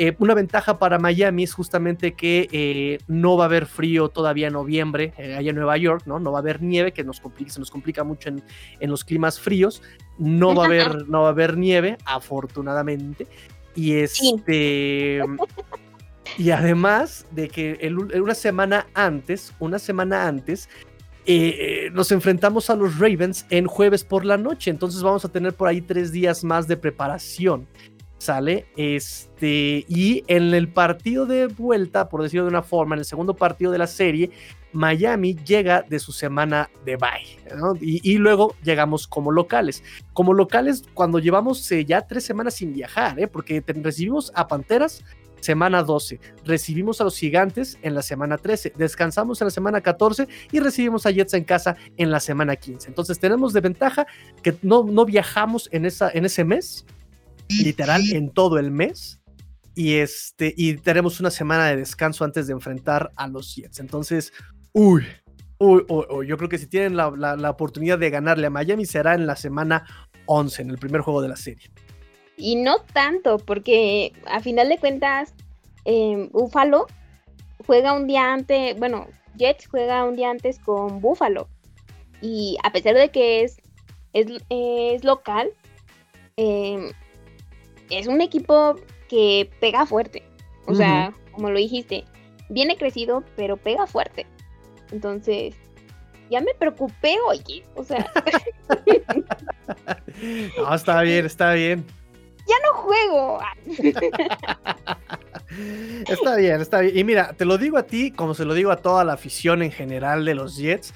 [SPEAKER 1] eh, una ventaja para Miami es justamente que eh, no va a haber frío todavía en noviembre eh, allá en Nueva York, ¿no? No va a haber nieve, que nos complica, se nos complica mucho en, en los climas fríos. No va a haber, no va a haber nieve, afortunadamente. Y este. y además de que una semana antes, una semana antes, nos enfrentamos a los Ravens en jueves por la noche. Entonces vamos a tener por ahí tres días más de preparación sale. Este, y en el partido de vuelta, por decirlo de una forma, en el segundo partido de la serie, Miami llega de su semana de bye. Y, luego llegamos como locales. Como locales, cuando llevamos eh, ya tres semanas sin viajar, ¿eh? porque recibimos a Panteras semana 12, recibimos a los Gigantes en la semana 13, descansamos en la semana 14 y recibimos a Jets en casa en la semana 15. Entonces tenemos de ventaja que no, no viajamos en, esa, en ese mes literal en todo el mes. Y, este, y tenemos una semana de descanso antes de enfrentar a los Jets. Entonces, uy, uy, uy, yo creo que si tienen la, la, oportunidad de ganarle a Miami será en la semana 11, en el primer juego de la serie.
[SPEAKER 2] Y no tanto, porque a final de cuentas, eh, Buffalo juega un día antes, bueno, Jets juega un día antes con Buffalo. Y a pesar de que es, es, es local, eh, es un equipo que pega fuerte. O sea, como lo dijiste, viene crecido, pero pega fuerte. Entonces, ya me preocupé, oye. O sea. <laughs>
[SPEAKER 1] no, está bien, está bien.
[SPEAKER 2] Ya no juego. <laughs>
[SPEAKER 1] está bien, está bien. Y mira, te lo digo a ti, como se lo digo a toda la afición en general de los Jets.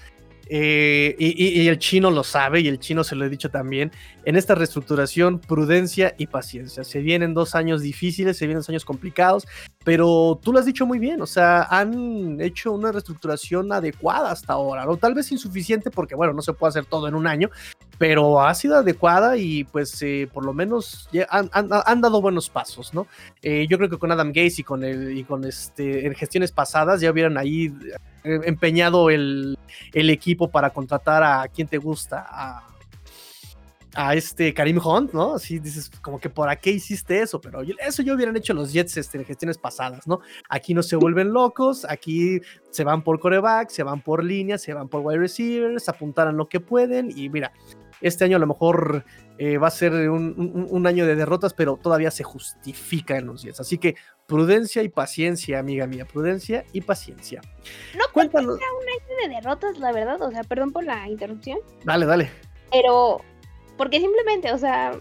[SPEAKER 1] Eh, y, el chino lo sabe y el chino se lo he dicho también. En esta reestructuración, prudencia y paciencia. Se vienen dos años difíciles, se vienen dos años complicados, pero tú lo has dicho muy bien. O sea, han hecho una reestructuración adecuada hasta ahora, ¿no? Tal vez insuficiente porque, bueno, no se puede hacer todo en un año, pero ha sido adecuada y pues eh, por lo menos han, han, dado buenos pasos, ¿no? Eh, yo creo que con Adam Gates y con, el, y con este, en gestiones pasadas ya hubieran ahí empeñado el, el equipo para contratar a quien te gusta, a este Karim Hunt, ¿no? Así dices, como que por qué hiciste eso, pero eso ya hubieran hecho los Jets este, en gestiones pasadas, ¿no? Aquí no se vuelven locos, aquí se van por coreback, se van por líneas, se van por wide receivers, apuntaran lo que pueden y mira, este año a lo mejor eh, va a ser un, año de derrotas, pero todavía se justifica en los Jets. Así que prudencia y paciencia, amiga mía, prudencia y paciencia.
[SPEAKER 2] No Cuéntanos. un año de derrotas, la verdad, o sea, perdón por la interrupción.
[SPEAKER 1] Dale, dale.
[SPEAKER 2] Pero, porque simplemente, o sea,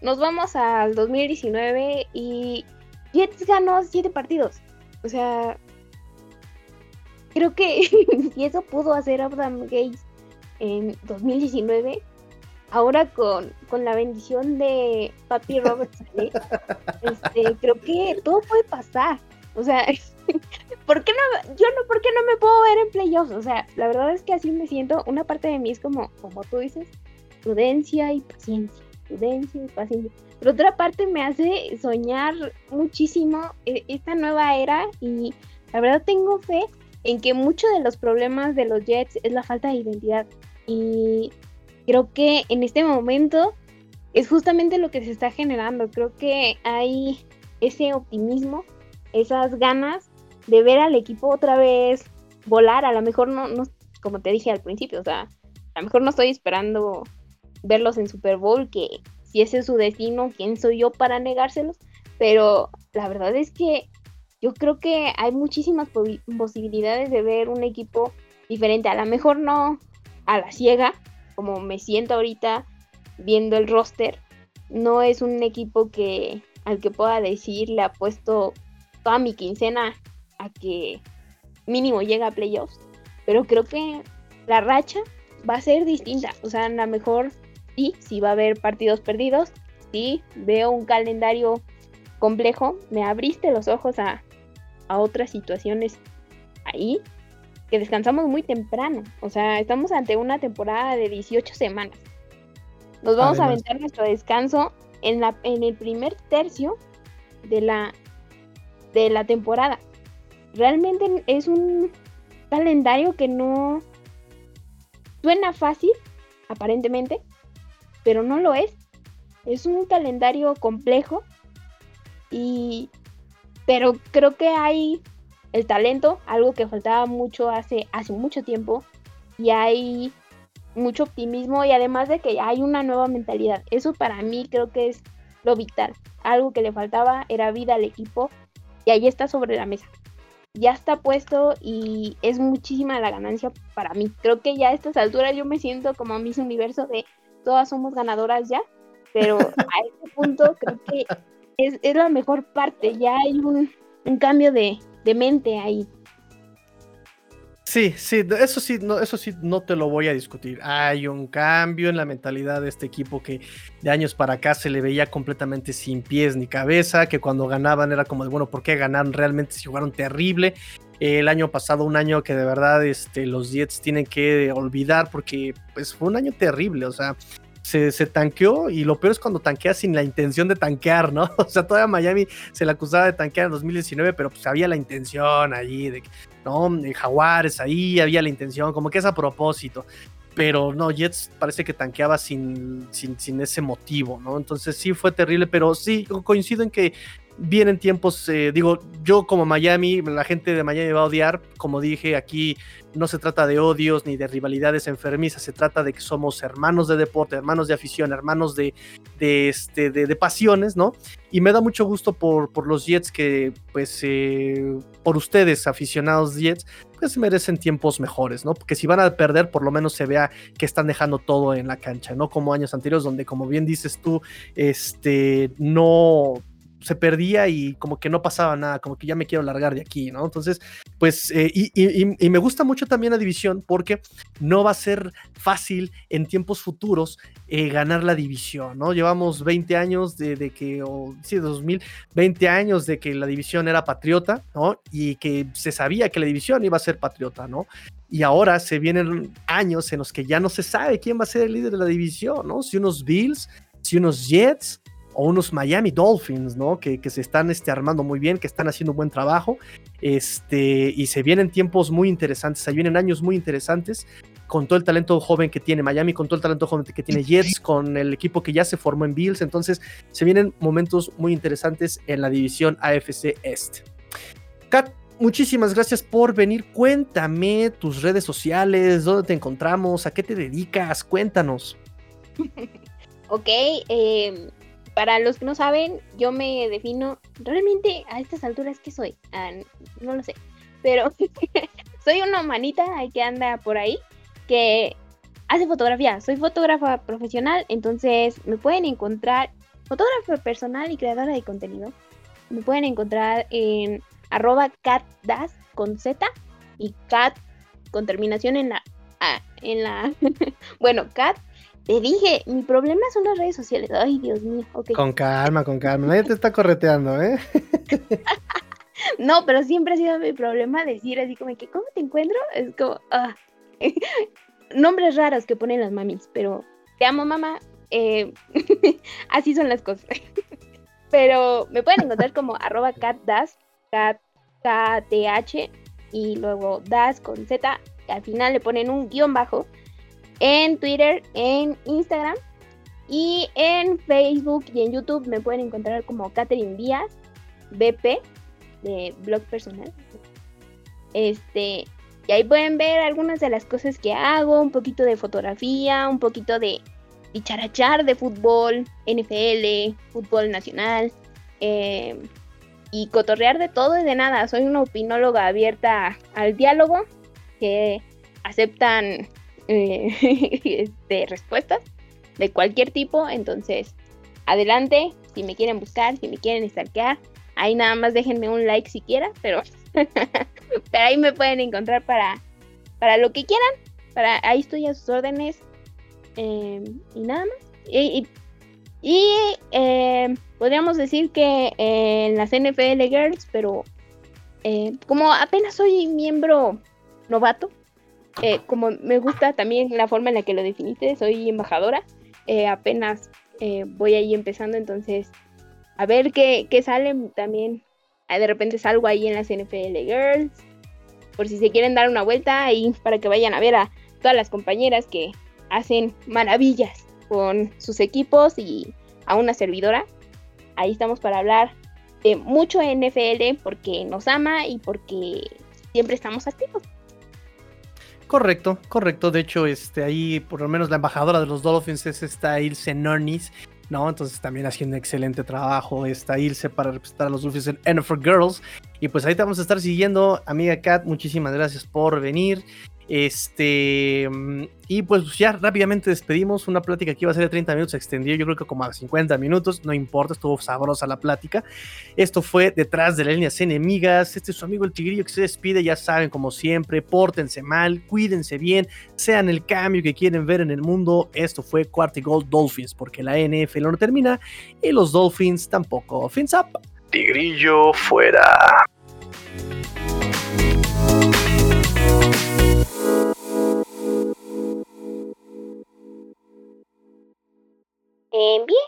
[SPEAKER 2] nos vamos al 2019 y Jets ganó siete partidos. O sea, creo que <laughs> si eso pudo hacer Adam Gates en 2019, ahora con, con la bendición de Papi Robert <laughs> este, creo que todo puede pasar. O sea, <laughs> ¿por qué no? Yo no, ¿por qué no me puedo ver en playoffs? O sea, la verdad es que así me siento. Una parte de mí es como, como tú dices, prudencia y paciencia. Prudencia y paciencia. Pero otra parte me hace soñar muchísimo e, esta nueva era y la verdad tengo fe en que muchos de los problemas de los Jets es la falta de identidad. Y creo que en este momento es justamente lo que se está generando. Creo que hay ese optimismo, esas ganas de ver al equipo otra vez volar. A lo mejor no, no, como te dije al principio, o sea, a lo mejor no estoy esperando verlos en Super Bowl, que si ese es su destino, ¿quién soy yo para negárselos? Pero la verdad es que yo creo que hay muchísimas posibilidades de ver un equipo diferente. A lo mejor no a la ciega, como me siento ahorita viendo el roster, no es un equipo que al que pueda decir le ha puesto toda mi quincena a que mínimo llega a playoffs, pero creo que la racha va a ser distinta, o sea, a lo mejor sí, sí va a haber partidos perdidos, sí, veo un calendario complejo, me abriste los ojos a, a otras situaciones ahí, que descansamos muy temprano. O sea, estamos ante una temporada de 18 semanas. Nos vamos a aventar nuestro descanso en, la, en el primer tercio de la, de la temporada. Realmente es un calendario que no suena fácil, aparentemente, pero no lo es. Es un calendario complejo y pero creo que hay el talento, algo que faltaba mucho hace, hace mucho tiempo, y hay mucho optimismo y además de que hay una nueva mentalidad. Eso para mí creo que es lo vital. Algo que le faltaba era vida al equipo y ahí está sobre la mesa. Ya está puesto y es muchísima la ganancia para mí. Creo que ya a estas alturas yo me siento como Miss Universo de todas somos ganadoras ya, pero a este punto creo que es, es la mejor parte. Ya hay un, un cambio de, de mente ahí.
[SPEAKER 1] Sí, sí, eso sí, no, eso sí, no te lo voy a discutir. Hay un cambio en la mentalidad de este equipo que de años para acá se le veía completamente sin pies ni cabeza, que cuando ganaban era como de, bueno, ¿por qué ganaron realmente si jugaron terrible? El año pasado, un año que de verdad este, los Jets tienen que olvidar porque pues, fue un año terrible, o sea, se, tanqueó y lo peor es cuando tanquea sin la intención de tanquear, ¿no? <laughs> O sea, todavía Miami se le acusaba de tanquear en 2019, pero pues había la intención allí, de, ¿no? De Jaguares ahí, había la intención, como que es a propósito. Pero no, Jets parece que tanqueaba sin, sin, sin ese motivo, ¿no? Entonces sí fue terrible, pero sí coincido en que vienen tiempos, eh, digo, yo como Miami, la gente de Miami va a odiar, como dije, aquí no se trata de odios ni de rivalidades enfermizas, se trata de que somos hermanos de deporte, hermanos de afición, hermanos de, de, este, de, pasiones, ¿no? Y me da mucho gusto por, por los Jets que, pues, eh, por ustedes, aficionados Jets, pues merecen tiempos mejores, ¿no? Porque si van a perder, por lo menos se vea que están dejando todo en la cancha, ¿no? Como años anteriores, donde, como bien dices tú, este, no se perdía y como que no pasaba nada, como que ya me quiero largar de aquí, ¿no? Entonces, pues, eh, y, me gusta mucho también la división porque no va a ser fácil en tiempos futuros eh, ganar la división, ¿no? Llevamos 20 años de, que, o sí, 2020 años de que la división era patriota, ¿no? Y que se sabía que la división iba a ser patriota, ¿no? Y ahora se vienen años en los que ya no se sabe quién va a ser el líder de la división, ¿no? Si unos Bills, si unos Jets, o unos Miami Dolphins, ¿no? Que, se están este, armando muy bien, que están haciendo un buen trabajo. Este, y se vienen tiempos muy interesantes, se vienen años muy interesantes con todo el talento joven que tiene Miami, con todo el talento joven que tiene Jets, con el equipo que ya se formó en Bills. Entonces, se vienen momentos muy interesantes en la división AFC Este. Kat, muchísimas gracias por venir. Cuéntame tus redes sociales, dónde te encontramos, a qué te dedicas, cuéntanos. <laughs>
[SPEAKER 2] ok, eh, para los que no saben, yo me defino realmente a estas alturas que soy. Ah, no lo sé, pero <laughs> soy una manita que anda por ahí que hace fotografía. Soy fotógrafa profesional, entonces me pueden encontrar fotógrafa personal y creadora de contenido. Me pueden encontrar en arroba catdas con Z y cat con terminación en la... en la <laughs> bueno, cat te dije, mi problema son las redes sociales. Ay, Dios mío.
[SPEAKER 1] Con calma, con calma. Nadie te está correteando, ¿eh? <laughs>
[SPEAKER 2] no, pero siempre ha sido mi problema decir así como que, ¿cómo te encuentro? Es como, ah. <laughs> nombres raros que ponen las mamis, pero te amo, mamá. Eh, <laughs> así son las cosas. pero me pueden encontrar como arroba catdas, cat, KTH, y luego das con Z. al final le ponen un guion bajo en Twitter, en Instagram y en Facebook y en YouTube me pueden encontrar como Catherine Díaz, BP, de blog personal. Este, y ahí pueden ver algunas de las cosas que hago, un poquito de fotografía, un poquito de bicharachar de fútbol, NFL, fútbol nacional, em, y cotorrear de todo y de nada. Soy una opinóloga abierta al diálogo que aceptan eh, <laughs> este, respuestas de cualquier tipo. Entonces, adelante, si me quieren buscar, si me quieren stalkear, ahí nada más déjenme un like si quieren, pero, <laughs> pero ahí me pueden encontrar para, para lo que quieran. Para, ahí estoy a sus órdenes. Em, y nada más. Y, em, podríamos decir que en las NFL Girls, pero eh, como apenas soy miembro novato, eh, como me gusta también la forma en la que lo definiste, soy embajadora, eh, apenas eh, voy ahí empezando, entonces a ver qué, sale también. Ah, de repente salgo ahí en las NFL Girls, por si se quieren dar una vuelta ahí para que vayan a ver a todas las compañeras que hacen maravillas con sus equipos y a una servidora. Ahí estamos para hablar de mucho NFL porque nos ama y porque siempre estamos activos.
[SPEAKER 1] Correcto, correcto. De hecho, este, ahí por lo menos la embajadora de los Dolphins es esta Ilse Nornis, ¿no? Entonces también haciendo un excelente trabajo esta Ilse para representar a los Dolphins en NFL Girls. Y pues ahí te vamos a estar siguiendo, amiga Kat. Muchísimas gracias por venir. Este, mm, y pues ya rápidamente despedimos. Una plática que iba a ser de 30 minutos, se extendió yo creo que como a 50 minutos. No importa, estuvo sabrosa la plática. Esto fue Detrás de las líneas enemigas. Este es su amigo el Tigrillo que se despide. Ya saben, como siempre, pórtense mal, cuídense bien, sean el cambio que quieren ver en el mundo. Esto fue Gold Dolphins, porque la NFL no termina y los Dolphins tampoco. Fins up.
[SPEAKER 3] Tigrillo fuera.
[SPEAKER 2] Eh, <laughs> bien.